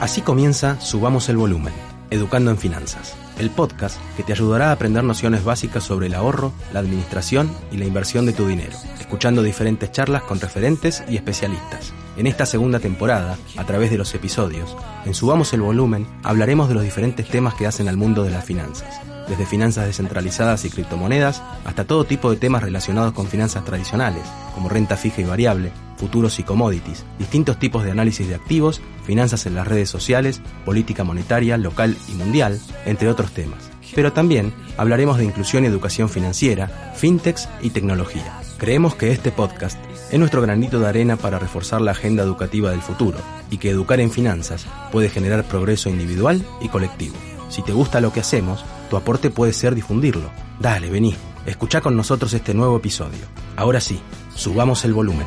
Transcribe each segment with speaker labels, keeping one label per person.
Speaker 1: Así comienza Subamos el Volumen, Educando en Finanzas, el podcast que te ayudará a aprender nociones básicas sobre el ahorro, la administración y la inversión de tu dinero, escuchando diferentes charlas con referentes y especialistas. En esta segunda temporada, a través de los episodios, en Subamos el Volumen hablaremos de los diferentes temas que hacen al mundo de las finanzas desde finanzas descentralizadas y criptomonedas hasta todo tipo de temas relacionados con finanzas tradicionales, como renta fija y variable, futuros y commodities, distintos tipos de análisis de activos, finanzas en las redes sociales, política monetaria local y mundial, entre otros temas. Pero también hablaremos de inclusión y educación financiera, fintechs y tecnología. Creemos que este podcast es nuestro granito de arena para reforzar la agenda educativa del futuro y que educar en finanzas puede generar progreso individual y colectivo. Si te gusta lo que hacemos, tu aporte puede ser difundirlo. Dale, vení, escucha con nosotros este nuevo episodio. Ahora sí, subamos el volumen.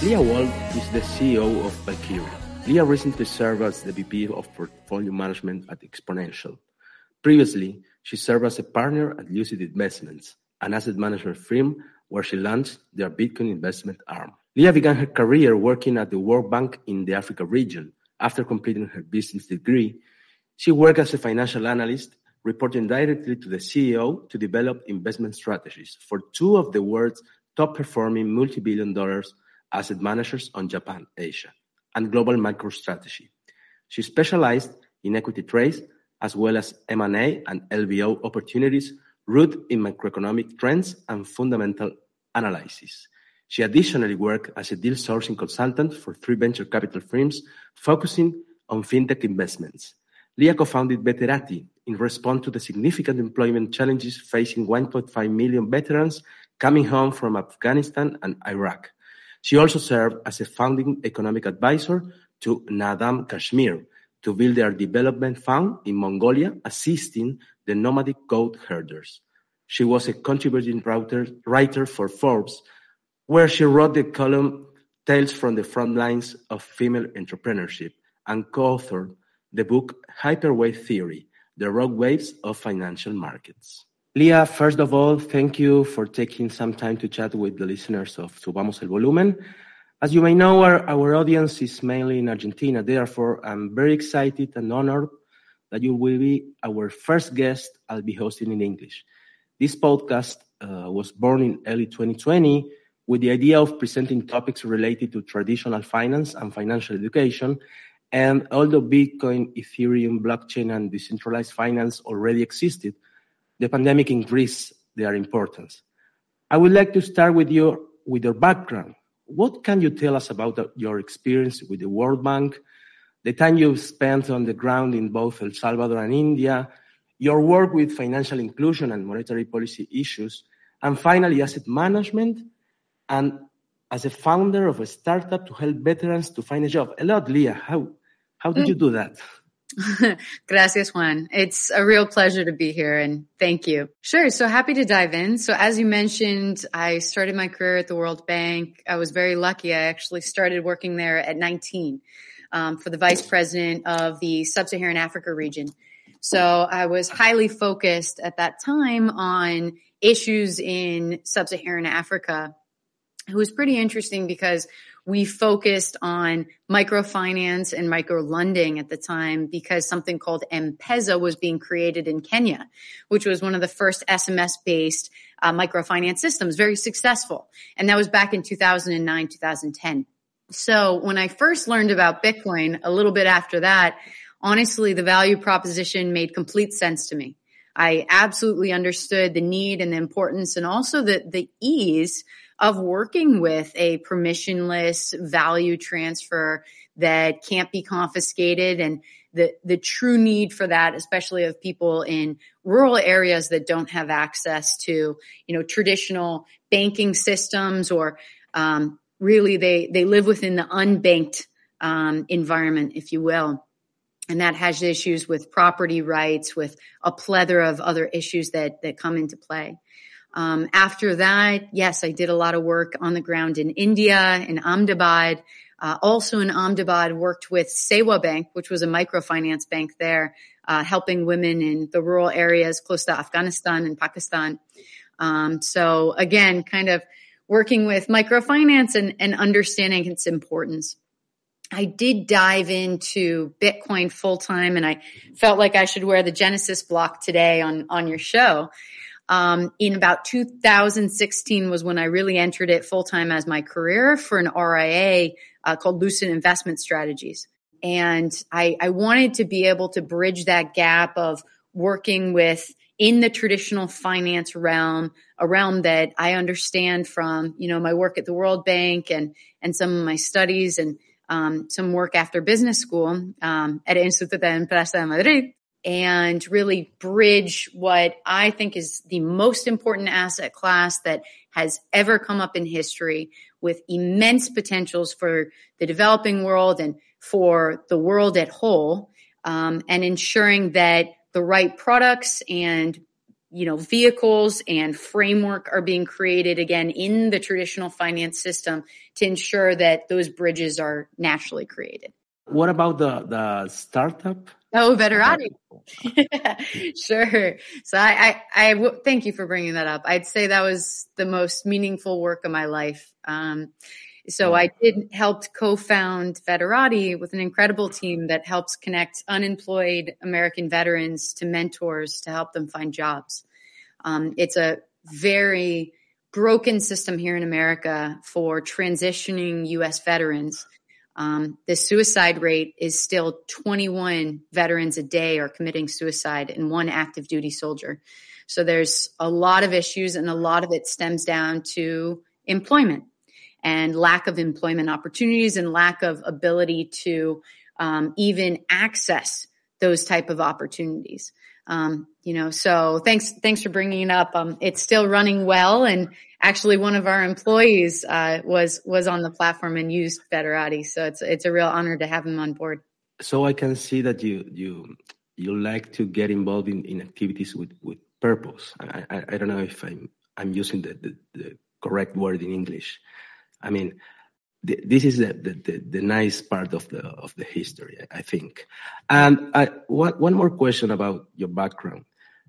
Speaker 2: Leah Wald is the CEO of Valkyria. Leah recently served as the VP of Portfolio Management at Exponential. Previously, she served as a partner at Lucid Investments, an asset management firm where she launched their Bitcoin investment arm. Leah began her career working at the World Bank in the Africa region. After completing her business degree, she worked as a financial analyst, reporting directly to the CEO to develop investment strategies for two of the world's top performing multi billion dollars asset managers on Japan, Asia, and global macro strategy. She specialized in equity trades as well as M&A and LBO opportunities rooted in macroeconomic trends and fundamental analysis. She additionally worked as a deal sourcing consultant for three venture capital firms focusing on fintech investments. Leah co-founded Veterati in response to the significant employment challenges facing 1.5 million veterans coming home from Afghanistan and Iraq. She also served as a founding economic advisor to Naadam Cashmere to build their development fund in Mongolia, assisting the nomadic goat herders. She was a contributing writer, writer for Forbes where she wrote the column Tales from the Front Lines of Female Entrepreneurship and co-authored the book Hyperwave Theory, The Rogue Waves of Financial Markets. Leah, first of all, thank you for taking some time to chat with the listeners of Subamos el Volumen. As you may know, our, our audience is mainly in Argentina. Therefore, I'm very excited and honored that you will be our first guest I'll be hosting in English. This podcast uh, was born in early 2020 with the idea of presenting topics related to traditional finance and financial education. And although Bitcoin, Ethereum, blockchain, and decentralized finance already existed, the pandemic increased their importance. I would like to start with your with your background. What can you tell us about your experience with the World Bank, the time you've spent on the ground in both El Salvador and India, your work with financial inclusion and monetary policy issues, and finally asset management and as a founder of a startup to help veterans to find a job. A lot, Leah. How how did you do that?
Speaker 3: Gracias, Juan. It's a real pleasure to be here and thank you. Sure. So happy to dive in. So as you mentioned, I started my career at the World Bank. I was very lucky. I actually started working there at 19 um, for the vice president of the sub-Saharan Africa region. So I was highly focused at that time on issues in sub-Saharan Africa it was pretty interesting because we focused on microfinance and micro lending at the time because something called M-Pesa was being created in Kenya, which was one of the first SMS based uh, microfinance systems, very successful. And that was back in 2009, 2010. So when I first learned about Bitcoin, a little bit after that, honestly, the value proposition made complete sense to me. I absolutely understood the need and the importance and also the, the ease of working with a permissionless value transfer that can't be confiscated and the, the true need for that, especially of people in rural areas that don't have access to, you know, traditional banking systems or, um, really they, they live within the unbanked, um, environment, if you will. And that has issues with property rights, with a plethora of other issues that, that come into play. Um, after that, yes, I did a lot of work on the ground in India, in Ahmedabad. Uh, also in Ahmedabad, worked with Sewa Bank, which was a microfinance bank there, uh, helping women in the rural areas close to Afghanistan and Pakistan. Um, so again, kind of working with microfinance and, and understanding its importance. I did dive into Bitcoin full time and I felt like I should wear the Genesis block today on, on your show. Um, in about 2016 was when I really entered it full time as my career for an RIA uh, called Lucid Investment Strategies. And I, I wanted to be able to bridge that gap of working with in the traditional finance realm, a realm that I understand from, you know, my work at the World Bank and, and some of my studies and um, some work after business school um, at Instituto de Empresa de Madrid and really bridge what I think is the most important asset class that has ever come up in history with immense potentials for the developing world and for the world at whole, um, and ensuring that the right products and you know vehicles and framework are being created again in the traditional finance system to ensure that those bridges are naturally created.
Speaker 2: What about the the startup?
Speaker 3: Oh, Veterati. sure. So I, I, I w- thank you for bringing that up. I'd say that was the most meaningful work of my life. Um, so I did helped co-found Veterati with an incredible team that helps connect unemployed American veterans to mentors to help them find jobs. Um, it's a very broken system here in America for transitioning U.S. veterans. Um, the suicide rate is still 21 veterans a day are committing suicide and one active duty soldier. So there's a lot of issues and a lot of it stems down to employment and lack of employment opportunities and lack of ability to um, even access those type of opportunities. Um, you know, so thanks, thanks for bringing it up. Um, it's still running well. And actually one of our employees, uh, was, was on the platform and used Veterati. So it's, it's a real honor to have him on board.
Speaker 2: So I can see that you, you, you like to get involved in, in activities with, with purpose. I, I, I don't know if I'm, I'm using the, the, the correct word in English. I mean, th- this is the, the, the, nice part of the of the history, I think. And I, one, one more question about your background.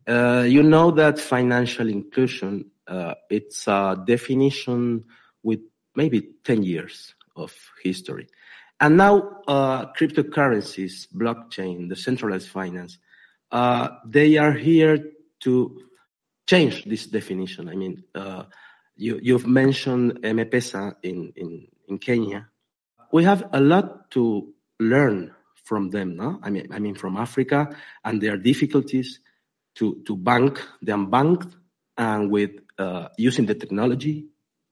Speaker 2: Uh, you know that financial inclusion uh, it's a definition with maybe 10 years of history. And now uh, cryptocurrencies, blockchain, decentralized finance, uh, they are here to change this definition. I mean, uh, you, you've mentioned M-Pesa in, in, in Kenya. We have a lot to learn from them, no? I mean, I mean, from Africa and their difficulties to, to bank the unbanked and with uh, using the technology.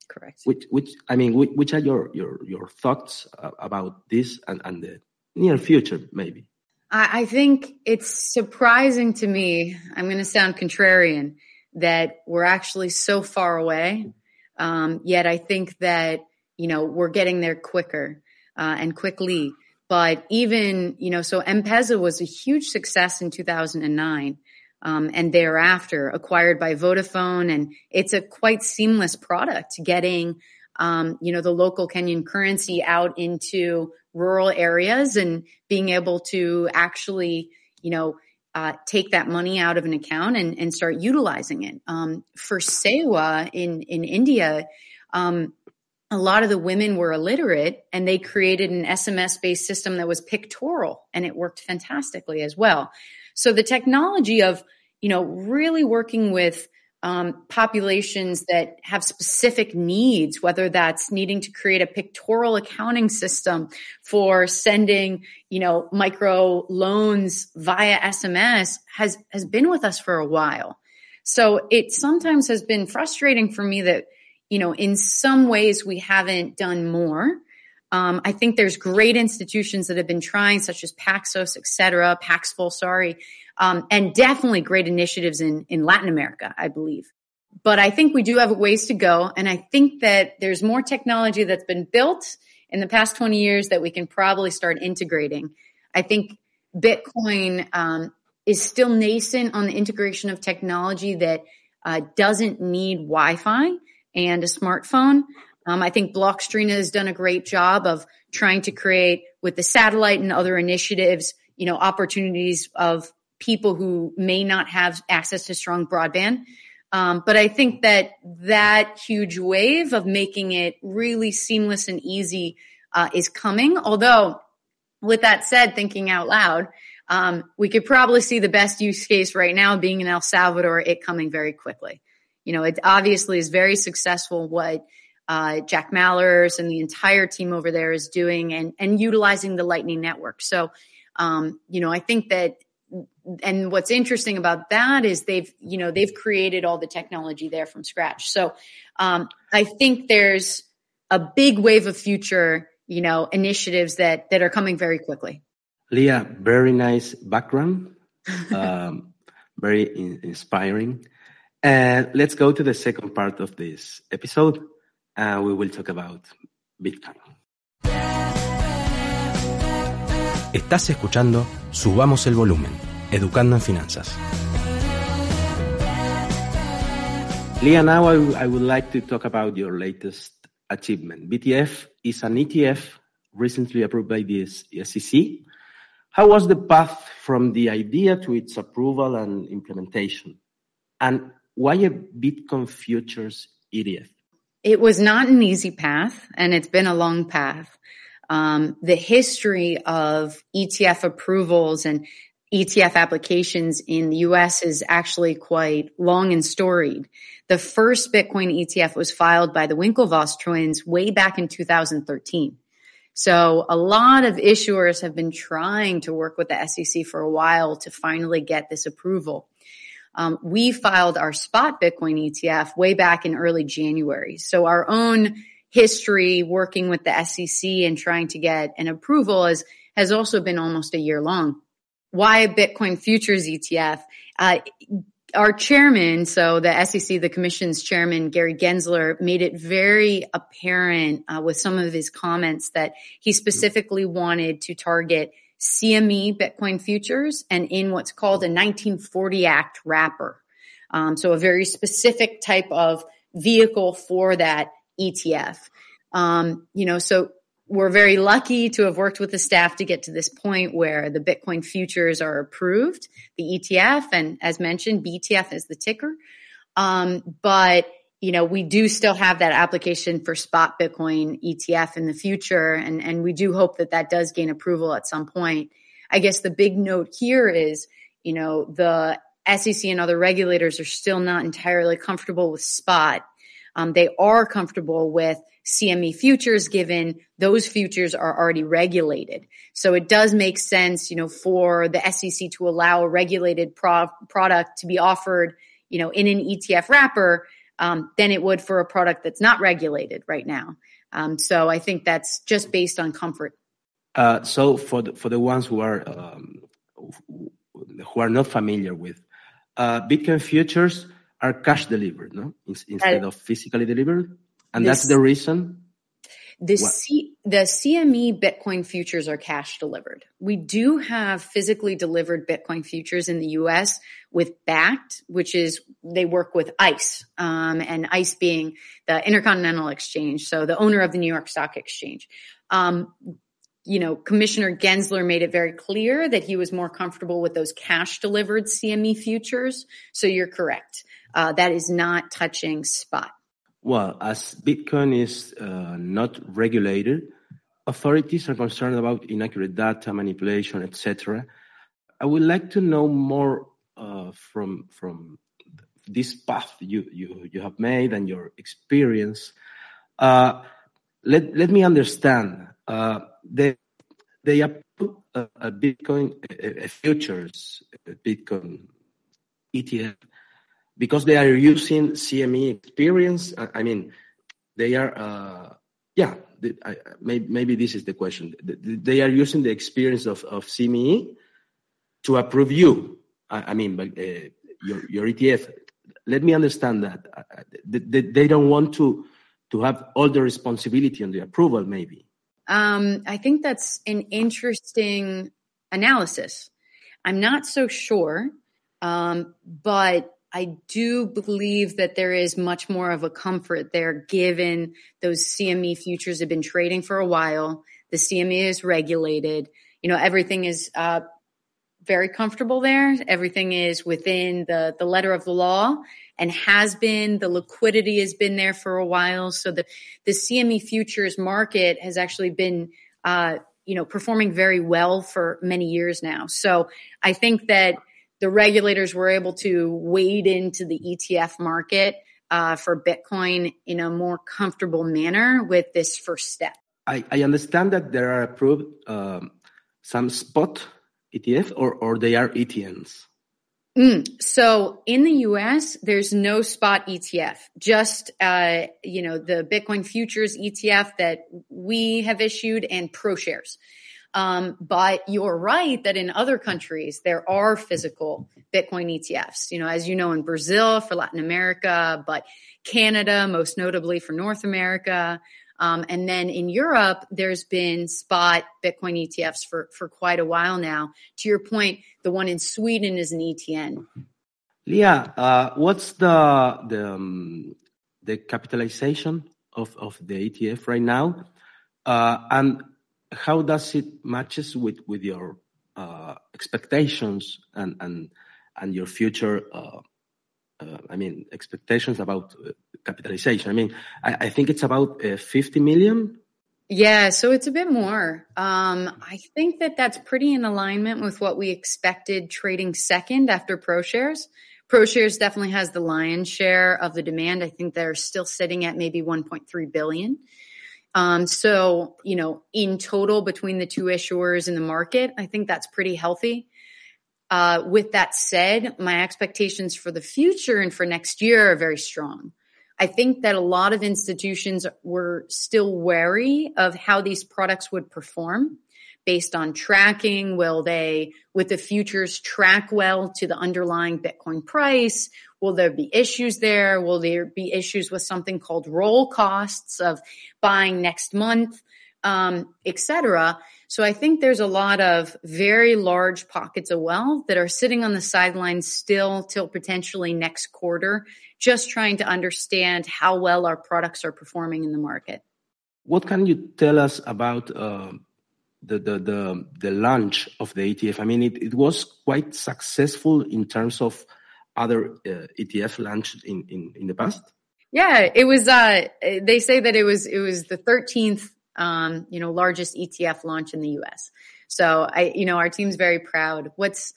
Speaker 3: Correct.
Speaker 2: Which, which, I mean, which, which are your, your, your thoughts about this and, and the near future, maybe?
Speaker 3: I think it's surprising to me. I'm going to sound contrarian that we're actually so far away um, yet I think that, you know, we're getting there quicker uh, and quickly. But even, you know, so M-Pesa was a huge success in 2009. Um, and thereafter acquired by Vodafone. And it's a quite seamless product getting, um, you know, the local Kenyan currency out into rural areas and being able to actually, you know, uh, take that money out of an account and, and start utilizing it. Um, for Sewa in, in India, um, a lot of the women were illiterate and they created an SMS based system that was pictorial and it worked fantastically as well. So the technology of, you know, really working with um, populations that have specific needs, whether that's needing to create a pictorial accounting system for sending, you know, micro loans via SMS has, has been with us for a while. So it sometimes has been frustrating for me that, you know, in some ways we haven't done more. Um, I think there's great institutions that have been trying, such as Paxos, et cetera, Paxful, sorry, um, and definitely great initiatives in, in Latin America, I believe. But I think we do have a ways to go. And I think that there's more technology that's been built in the past 20 years that we can probably start integrating. I think Bitcoin um, is still nascent on the integration of technology that uh, doesn't need Wi-Fi and a smartphone. Um, I think Blockstream has done a great job of trying to create with the satellite and other initiatives, you know, opportunities of people who may not have access to strong broadband. Um, but I think that that huge wave of making it really seamless and easy uh, is coming. Although, with that said, thinking out loud, um, we could probably see the best use case right now being in El Salvador, it coming very quickly. You know, it obviously is very successful what uh, Jack Mallers and the entire team over there is doing and, and utilizing the Lightning Network. So, um, you know, I think that and what's interesting about that is they've you know they've created all the technology there from scratch. So um, i think there's a big wave of future you know initiatives that that are coming very quickly.
Speaker 2: Leah very nice background um, very in- inspiring. And let's go to the second part of this episode and we will talk about bitcoin.
Speaker 1: Estás escuchando Subamos el Volumen, Educando en Finanzas.
Speaker 2: Leah, now I, I would like to talk about your latest achievement. BTF is an ETF recently approved by the SEC. How was the path from the idea to its approval and implementation? And why a Bitcoin futures ETF?
Speaker 3: It was not an easy path, and it's been a long path um, the history of ETF approvals and ETF applications in the US is actually quite long and storied. The first Bitcoin ETF was filed by the Winklevoss twins way back in 2013. So a lot of issuers have been trying to work with the SEC for a while to finally get this approval. Um, we filed our spot Bitcoin ETF way back in early January. So our own history working with the SEC and trying to get an approval is, has also been almost a year long. Why a Bitcoin futures ETF? Uh, our chairman, so the SEC, the commission's chairman, Gary Gensler, made it very apparent uh, with some of his comments that he specifically wanted to target CME Bitcoin futures and in what's called a 1940 Act wrapper. Um, so a very specific type of vehicle for that ETF. Um, you know, so we're very lucky to have worked with the staff to get to this point where the Bitcoin futures are approved, the ETF, and as mentioned, BTF is the ticker. Um, but you know, we do still have that application for spot Bitcoin ETF in the future, and and we do hope that that does gain approval at some point. I guess the big note here is, you know, the SEC and other regulators are still not entirely comfortable with spot um, they are comfortable with CME futures given those futures are already regulated. So it does make sense, you know, for the SEC to allow a regulated pro- product to be offered, you know, in an ETF wrapper um, than it would for a product that's not regulated right now. Um, so I think that's just based on comfort.
Speaker 2: Uh, so for the, for the ones who are um, who are not familiar with uh, Bitcoin futures, are cash delivered, no, instead of physically delivered, and that's the reason.
Speaker 3: The C, the CME Bitcoin futures are cash delivered. We do have physically delivered Bitcoin futures in the U.S. with Bakkt, which is they work with ICE, um, and ICE being the Intercontinental Exchange, so the owner of the New York Stock Exchange. Um, you know, Commissioner Gensler made it very clear that he was more comfortable with those cash delivered CME futures. So you're correct uh, that is not touching spot?
Speaker 2: Well, as Bitcoin is uh, not regulated, authorities are concerned about inaccurate data, manipulation, etc. I would like to know more uh, from from this path you, you you have made and your experience. Uh, let let me understand. Uh, they they put a, a Bitcoin a, a futures a Bitcoin ETF because they are using CME experience. I mean, they are, uh, yeah, they, I, maybe, maybe this is the question. They are using the experience of, of CME to approve you. I, I mean, but, uh, your, your ETF. Let me understand that. They, they don't want to, to have all the responsibility on the approval, maybe.
Speaker 3: Um, I think that's an interesting analysis. I'm not so sure, um, but I do believe that there is much more of a comfort there given those CME futures have been trading for a while. The CME is regulated. You know, everything is, uh, very comfortable there. Everything is within the, the letter of the law. and has been. The liquidity has been there for a while. So the, the CME futures market has actually been, uh, you know, performing very well for many years now. So I think that the regulators were able to wade into the ETF market uh, for Bitcoin in a more comfortable manner with this first step.
Speaker 2: I, I understand that there are approved um, some spot ETF or, or they are ETNs.
Speaker 3: Mm, so in the US, there's no spot ETF, just, uh, you know, the Bitcoin futures ETF that we have issued and ProShares. Um, but you're right that in other countries, there are physical Bitcoin ETFs, you know, as you know, in Brazil for Latin America, but Canada, most notably for North America. Um, and then in Europe, there's been spot Bitcoin ETFs for, for quite a while now. To your point, the one in Sweden is an ETN.
Speaker 2: Leah, uh, what's the the, um, the capitalization of, of the ETF right now, uh, and how does it matches with with your uh, expectations and and and your future uh, uh, I mean, expectations about uh, capitalization. I mean, I, I think it's about uh, 50 million.
Speaker 3: Yeah, so it's a bit more. Um, I think that that's pretty in alignment with what we expected trading second after ProShares. ProShares definitely has the lion's share of the demand. I think they're still sitting at maybe 1.3 billion. Um, so, you know, in total between the two issuers in the market, I think that's pretty healthy. Uh, with that said, my expectations for the future and for next year are very strong. I think that a lot of institutions were still wary of how these products would perform based on tracking. Will they, with the futures, track well to the underlying Bitcoin price? Will there be issues there? Will there be issues with something called roll costs of buying next month, um, et cetera? So I think there's a lot of very large pockets of wealth that are sitting on the sidelines still till potentially next quarter, just trying to understand how well our products are performing in the market.
Speaker 2: What can you tell us about uh, the, the, the, the launch of the ETF? I mean, it, it was quite successful in terms of other uh, ETF launched in, in, in the past.
Speaker 3: Yeah, it was. Uh, they say that it was it was the 13th um, you know, largest ETF launch in the US. So I, you know, our team's very proud. What's,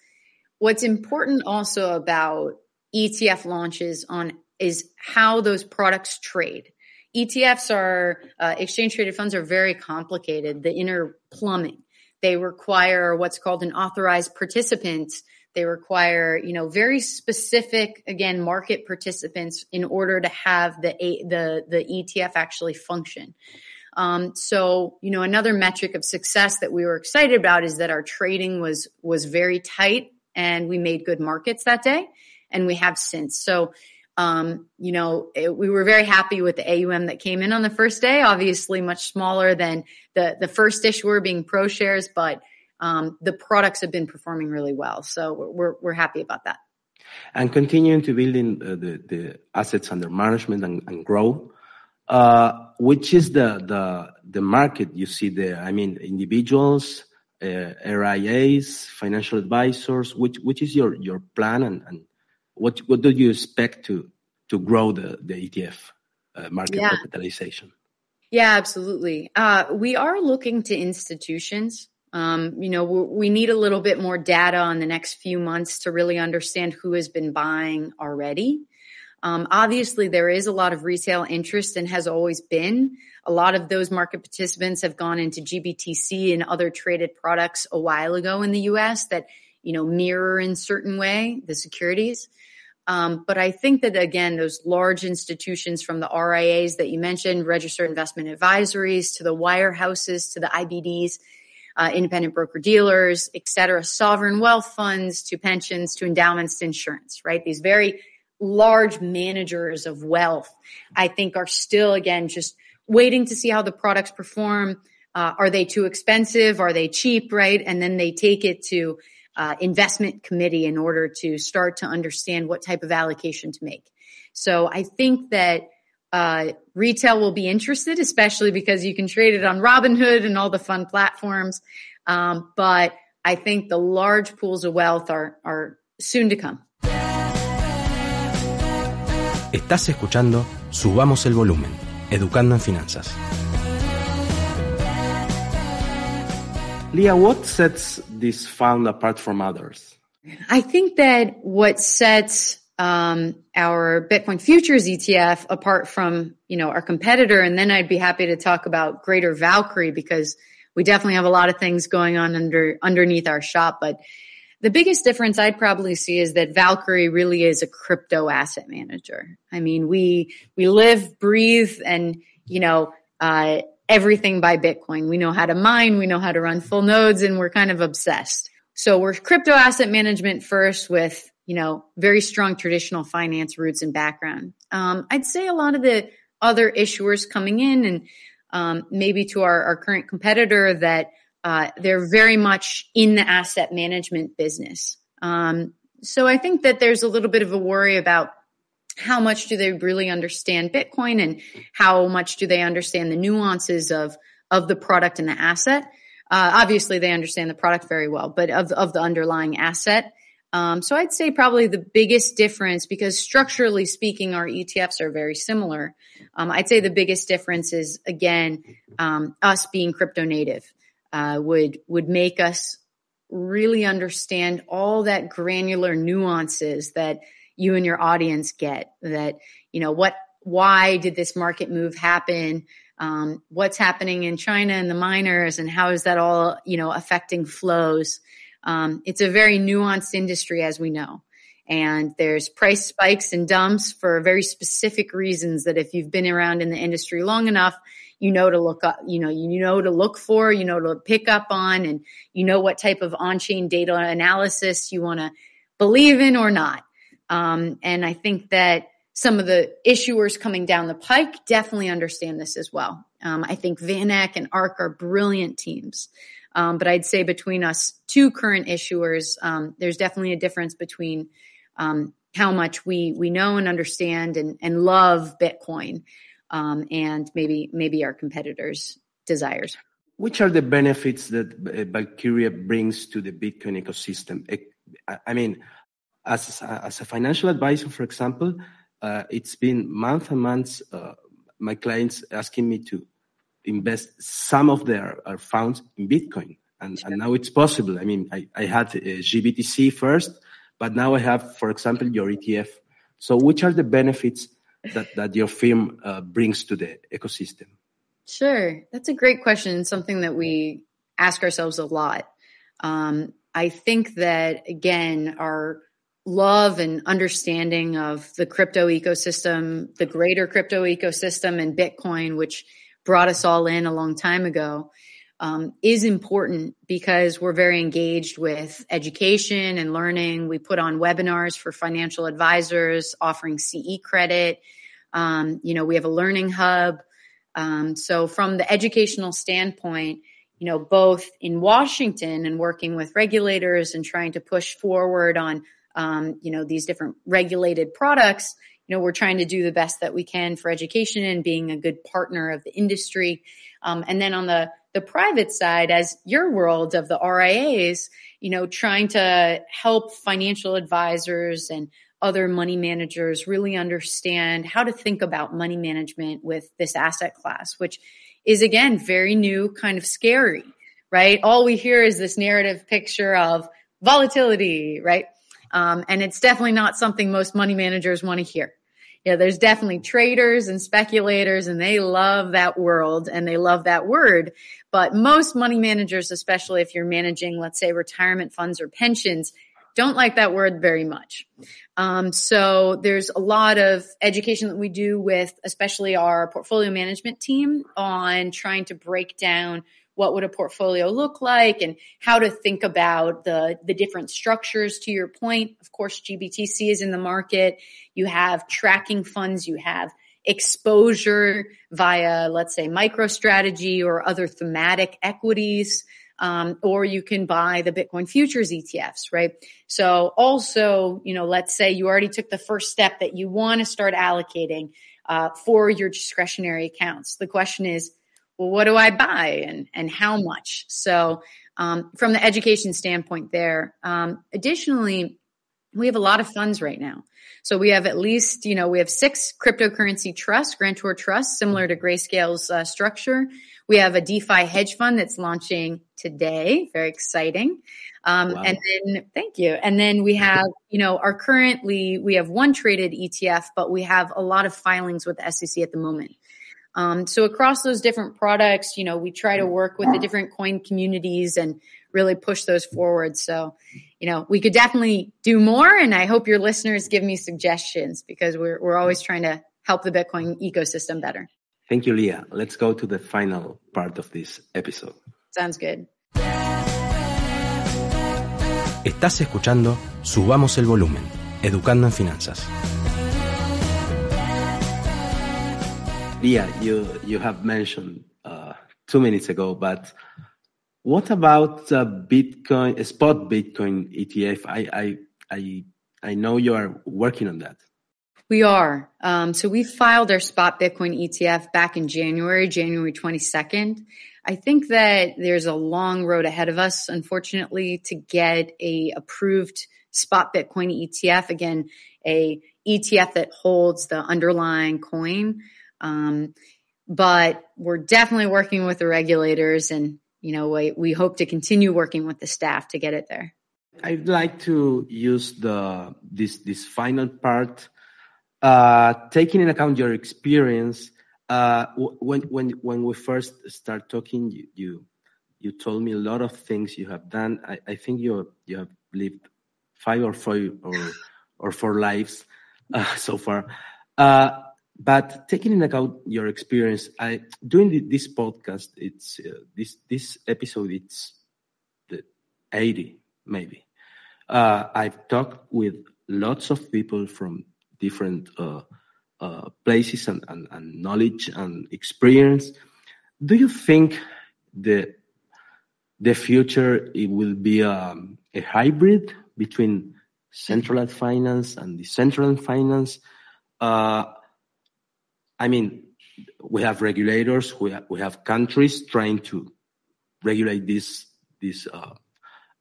Speaker 3: what's important also about ETF launches on is how those products trade. ETFs are, uh, exchange traded funds are very complicated, the inner plumbing. They require what's called an authorized participant. They require, you know, very specific, again, market participants in order to have the, the, the ETF actually function. Um, so, you know, another metric of success that we were excited about is that our trading was, was very tight and we made good markets that day and we have since. So, um, you know, it, we were very happy with the AUM that came in on the first day, obviously much smaller than the, the first issuer being Pro Shares, but, um, the products have been performing really well. So we're, we're happy about that.
Speaker 2: And continuing to build in uh, the, the assets under management and, and grow. Uh, which is the, the, the market you see there? I mean, individuals, uh, RIAs, financial advisors, which, which is your, your plan and, and what, what do you expect to, to grow the, the ETF uh, market yeah. capitalization?
Speaker 3: Yeah, absolutely. Uh, we are looking to institutions. Um, you know, we need a little bit more data on the next few months to really understand who has been buying already. Um, obviously, there is a lot of retail interest and has always been. A lot of those market participants have gone into GBTC and other traded products a while ago in the US that, you know, mirror in certain way the securities. Um, but I think that again, those large institutions from the RIAs that you mentioned, registered investment advisories to the wirehouses to the IBDs, uh, independent broker dealers, et cetera, sovereign wealth funds to pensions to endowments to insurance, right? These very large managers of wealth, I think are still again just waiting to see how the products perform. Uh, are they too expensive? Are they cheap? Right. And then they take it to uh, investment committee in order to start to understand what type of allocation to make. So I think that uh, retail will be interested, especially because you can trade it on Robinhood and all the fun platforms. Um, but I think the large pools of wealth are are soon to come.
Speaker 1: Estás escuchando Subamos el Volumen, Educando en Finanzas.
Speaker 2: Leah, what sets this fund apart from others?
Speaker 3: I think that what sets um, our Bitcoin futures ETF apart from you know our competitor, and then I'd be happy to talk about Greater Valkyrie because we definitely have a lot of things going on under underneath our shop. But the biggest difference I'd probably see is that Valkyrie really is a crypto asset manager. I mean, we we live, breathe, and you know. Uh, everything by Bitcoin. We know how to mine, we know how to run full nodes, and we're kind of obsessed. So we're crypto asset management first with, you know, very strong traditional finance roots and background. Um, I'd say a lot of the other issuers coming in and um, maybe to our, our, current competitor that uh, they're very much in the asset management business. Um, so I think that there's a little bit of a worry about how much do they really understand Bitcoin and how much do they understand the nuances of of the product and the asset. Uh, obviously, they understand the product very well, but of of the underlying asset. Um, so I'd say probably the biggest difference, because structurally speaking, our ETFs are very similar. Um, I'd say the biggest difference is again um, us being crypto native uh, would would make us really understand all that granular nuances that you and your audience get that, you know, what, why did this market move happen? Um, what's happening in China and the miners and how is that all, you know, affecting flows? Um, it's a very nuanced industry, as we know. And there's price spikes and dumps for very specific reasons that if you've been around in the industry long enough, you know to look up, you know, you know to look for, you know to pick up on, and you know what type of on-chain data analysis you want to believe in or not. Um, and I think that some of the issuers coming down the pike definitely understand this as well. Um, I think VanEck and ARK are brilliant teams. Um, but I'd say between us two current issuers, um, there's definitely a difference between um, how much we we know and understand and, and love Bitcoin, um, and maybe maybe our competitors' desires.
Speaker 2: Which are the benefits that Valkyria brings to the Bitcoin ecosystem? I mean, as a, as a financial advisor, for example, uh, it's been months and months. Uh, my clients asking me to invest some of their uh, funds in Bitcoin, and, sure. and now it's possible. I mean, I, I had uh, GBTC first, but now I have, for example, your ETF. So, which are the benefits that that your firm uh, brings to the ecosystem?
Speaker 3: Sure, that's a great question. Something that we ask ourselves a lot. Um, I think that again, our love and understanding of the crypto ecosystem, the greater crypto ecosystem and Bitcoin, which brought us all in a long time ago, um, is important because we're very engaged with education and learning. We put on webinars for financial advisors offering CE credit. Um, you know, we have a learning hub. Um, so from the educational standpoint, you know, both in Washington and working with regulators and trying to push forward on um, you know, these different regulated products, you know, we're trying to do the best that we can for education and being a good partner of the industry. Um, and then on the the private side, as your world of the RIAs, you know, trying to help financial advisors and other money managers really understand how to think about money management with this asset class, which is again very new, kind of scary, right? All we hear is this narrative picture of volatility, right? Um, and it's definitely not something most money managers want to hear. Yeah, there's definitely traders and speculators and they love that world and they love that word. But most money managers, especially if you're managing, let's say retirement funds or pensions, don't like that word very much. Um, so there's a lot of education that we do with, especially our portfolio management team on trying to break down what would a portfolio look like and how to think about the, the different structures to your point. Of course, GBTC is in the market. You have tracking funds. You have exposure via, let's say, MicroStrategy or other thematic equities. Um, or you can buy the Bitcoin futures ETFs, right? So also, you know, let's say you already took the first step that you want to start allocating uh, for your discretionary accounts. The question is, well, what do I buy and, and how much? So, um, from the education standpoint there, um, additionally, We have a lot of funds right now. So we have at least, you know, we have six cryptocurrency trusts, grantor trusts, similar to Grayscale's uh, structure. We have a DeFi hedge fund that's launching today. Very exciting. Um, wow. and then thank you. And then we have, you know, our currently, we have one traded ETF, but we have a lot of filings with the SEC at the moment. Um, so across those different products, you know, we try to work with the different coin communities and really push those forward. So, you know, we could definitely do more. And I hope your listeners give me suggestions because we're, we're always trying to help the Bitcoin ecosystem better.
Speaker 2: Thank you, Leah. Let's go to the final part of this episode.
Speaker 3: Sounds good.
Speaker 1: Estás escuchando Subamos el Volumen, Educando en Finanzas.
Speaker 2: Leah, you, you have mentioned uh, two minutes ago, but what about uh, Bitcoin, spot Bitcoin ETF? I, I, I, I know you are working on that.
Speaker 3: We are. Um, so we filed our spot Bitcoin ETF back in January, January 22nd. I think that there's a long road ahead of us, unfortunately, to get a approved spot Bitcoin ETF. Again, a ETF that holds the underlying coin. Um, but we're definitely working with the regulators and, you know, we, we hope to continue working with the staff to get it there.
Speaker 2: I'd like to use the, this, this final part uh, taking in account your experience, uh, when when when we first start talking, you, you, you told me a lot of things you have done. I, I think you you have lived five or four or or four lives uh, so far. Uh, but taking into account your experience, I doing this podcast, it's uh, this this episode, it's the eighty maybe. Uh, I've talked with lots of people from different uh, uh, places and, and, and, knowledge and experience. Do you think the the future it will be um, a hybrid between centralized finance and decentralized finance? Uh, I mean, we have regulators, we have, we have countries trying to regulate this. This uh,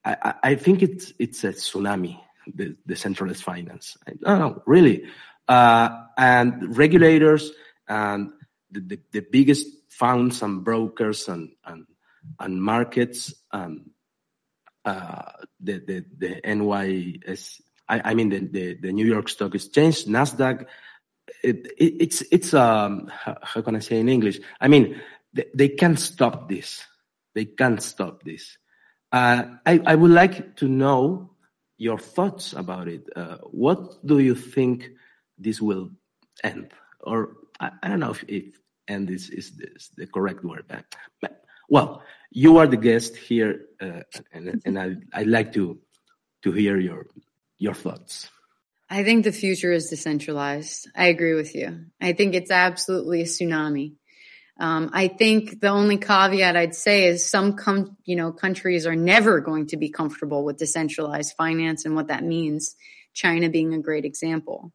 Speaker 2: I, I think it's it's a tsunami the, the centralized finance. No, no, really. Uh, and regulators and the, the, the, biggest funds and brokers and, and, and markets, um, uh, the, the, the NYS, I, I mean, the, the, the, New York Stock Exchange, NASDAQ, it, it, it's, it's, um, how, can I say in English? I mean, they, they can't stop this. They can't stop this. Uh, I, I would like to know your thoughts about it. Uh, what do you think this will end? Or I, I don't know if, if end is, is, is the correct word. But, but, well, you are the guest here, uh, and, and I, I'd like to to hear your your thoughts.
Speaker 3: I think the future is decentralized. I agree with you. I think it's absolutely a tsunami. Um, I think the only caveat I'd say is some, com- you know, countries are never going to be comfortable with decentralized finance and what that means. China being a great example.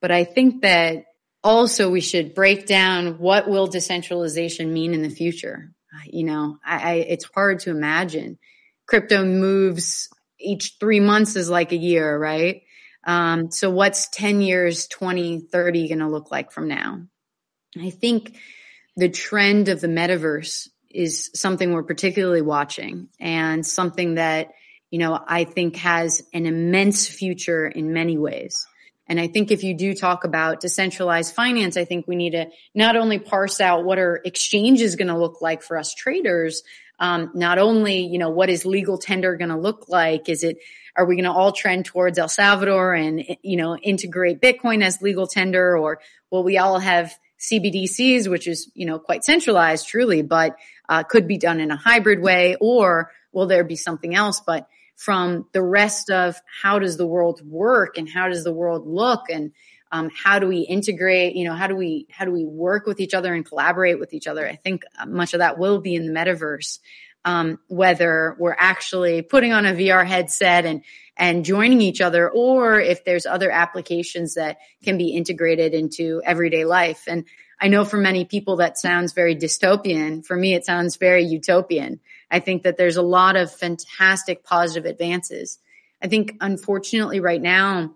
Speaker 3: But I think that also we should break down what will decentralization mean in the future. You know, I, I, it's hard to imagine. Crypto moves each three months is like a year, right? Um, so what's 10 years, 20, 30 going to look like from now? I think the trend of the metaverse is something we're particularly watching and something that, you know, I think has an immense future in many ways. And I think if you do talk about decentralized finance, I think we need to not only parse out what are exchanges going to look like for us traders, um, not only, you know, what is legal tender going to look like? Is it, are we going to all trend towards El Salvador and, you know, integrate Bitcoin as legal tender or will we all have CBDCs, which is, you know, quite centralized truly, but uh, could be done in a hybrid way or will there be something else? But from the rest of how does the world work and how does the world look and um, how do we integrate you know how do we how do we work with each other and collaborate with each other i think much of that will be in the metaverse um, whether we're actually putting on a vr headset and and joining each other or if there's other applications that can be integrated into everyday life. And I know for many people that sounds very dystopian. For me, it sounds very utopian. I think that there's a lot of fantastic positive advances. I think unfortunately right now,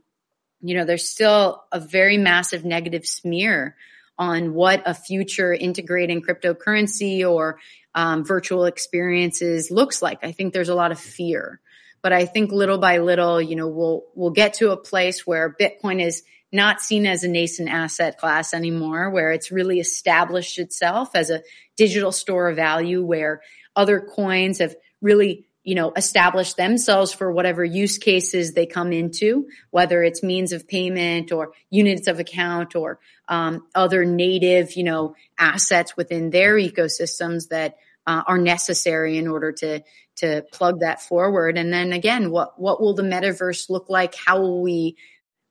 Speaker 3: you know, there's still a very massive negative smear on what a future integrating cryptocurrency or um, virtual experiences looks like. I think there's a lot of fear, but I think little by little, you know, we'll we'll get to a place where Bitcoin is not seen as a nascent asset class anymore, where it's really established itself as a digital store of value, where other coins have really you know, establish themselves for whatever use cases they come into, whether it's means of payment or units of account or um, other native, you know, assets within their ecosystems that uh, are necessary in order to to plug that forward. And then again, what what will the metaverse look like? How will we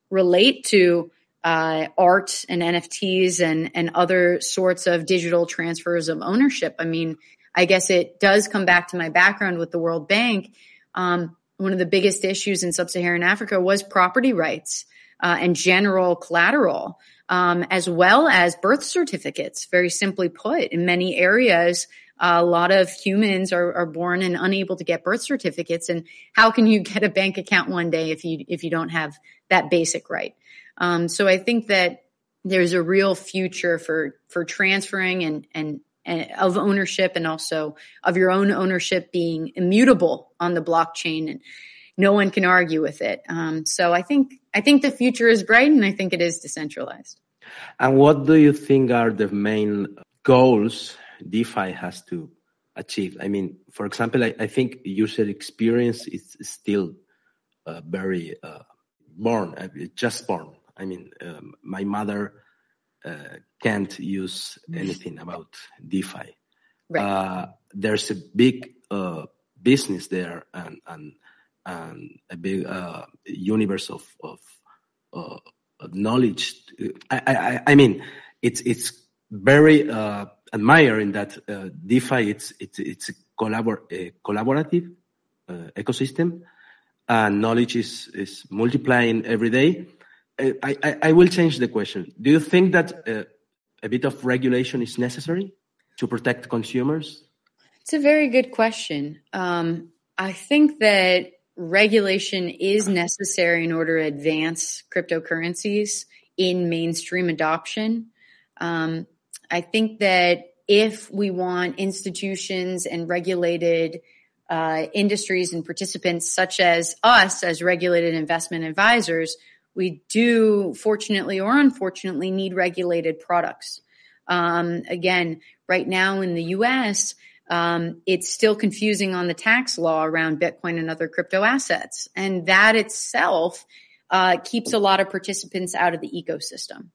Speaker 3: relate to uh, art and NFTs and and other sorts of digital transfers of ownership? I mean, I guess it does come back to my background with the World Bank. Um, one of the biggest issues in sub-Saharan Africa was property rights uh, and general collateral, um, as well as birth certificates. Very simply put, in many areas, a lot of humans are, are born and unable to get birth certificates. And how can you get a bank account one day if you if you don't have that basic right? Um, so I think that there's a real future for for transferring and and of ownership and also of your own ownership being immutable on the blockchain and no one can argue with it. Um, so I think I think the future is bright and I think it is decentralized.
Speaker 2: And what do you think are the main goals DeFi has to achieve? I mean, for example, I, I think user experience is still uh, very uh, born, uh, just born. I mean, um, my mother uh, can't use anything about DeFi. Right. Uh, there's a big uh, business there and, and, and a big universe of, of knowledge. I, I, I, mean, it's it's very uh, admiring that uh, DeFi it's it's it's a, collabor- a collaborative uh, ecosystem, and knowledge is is multiplying every day. I, I, I will change the question. Do you think that uh, a bit of regulation is necessary to protect consumers?
Speaker 3: It's a very good question. Um, I think that regulation is necessary in order to advance cryptocurrencies in mainstream adoption. Um, I think that if we want institutions and regulated uh, industries and participants such as us as regulated investment advisors we do, fortunately or unfortunately, need regulated products. Um, again, right now in the U.S., um, it's still confusing on the tax law around Bitcoin and other crypto assets, and that itself uh, keeps a lot of participants out of the ecosystem.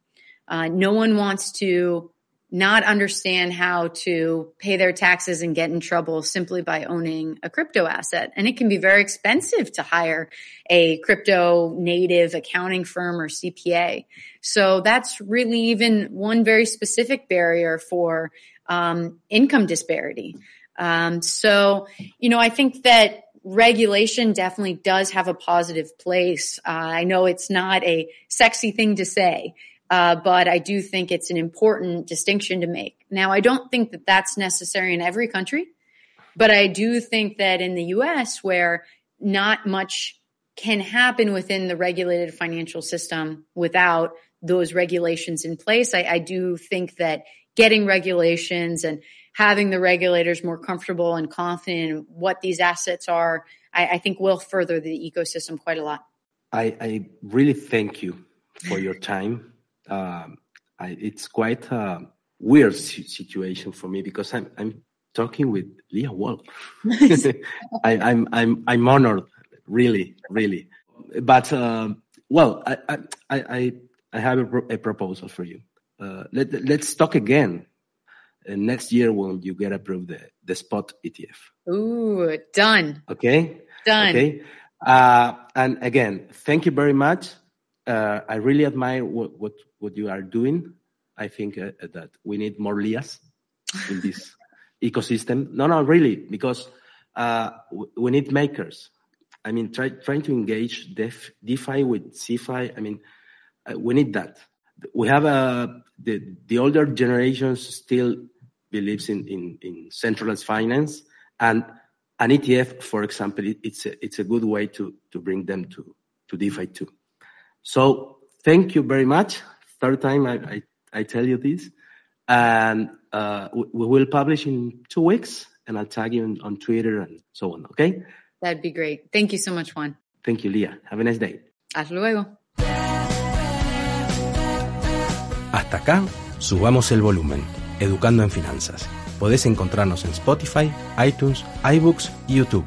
Speaker 3: Uh, no one wants to not understand how to pay their taxes and get in trouble simply by owning a crypto asset. And it can be very expensive to hire a crypto native accounting firm or CPA. So that's really even one very specific barrier for um, income disparity. Um, so, you know, I think that regulation definitely does have a positive place. Uh, I know it's not a sexy thing to say, uh, but I do think it's an important distinction to make. Now, I don't think that that's necessary in every country, but I do think that in the US, where not much can happen within the regulated financial system without those regulations in place, I, I do think that getting regulations and having the regulators more comfortable and confident in what these assets are, I, I think will further the ecosystem quite a lot.
Speaker 2: I, I really thank you for your time um, I, it's quite a weird situation for me because I'm I'm talking with Leah Wald. I, am I'm, I'm I'm honored, really, really. But uh, well, I I I I have a, a proposal for you. Uh, let let's talk again uh, next year when you get approved the the spot ETF.
Speaker 3: Ooh, done.
Speaker 2: Okay.
Speaker 3: Done.
Speaker 2: Okay. Uh, and again, thank you very much. Uh, I really admire what, what what you are doing. I think uh, that we need more Lias in this ecosystem. No, no, really, because uh, we need makers. I mean, try, trying to engage Def, DeFi with CeFi. I mean, uh, we need that. We have uh, the the older generations still believes in, in, in centralized finance, and an ETF, for example, it, it's a, it's a good way to to bring them to to DeFi too. So thank you very much. Third time I I, I tell you this, and uh, we, we will publish in two weeks, and I'll tag you on, on Twitter and so on. Okay.
Speaker 3: That'd be great. Thank you so much, Juan.
Speaker 2: Thank you, Leah. Have a nice day.
Speaker 3: Hasta luego.
Speaker 1: Hasta acá, subamos el volumen, educando en finanzas. Podés encontrarnos en Spotify, iTunes, iVoox y YouTube.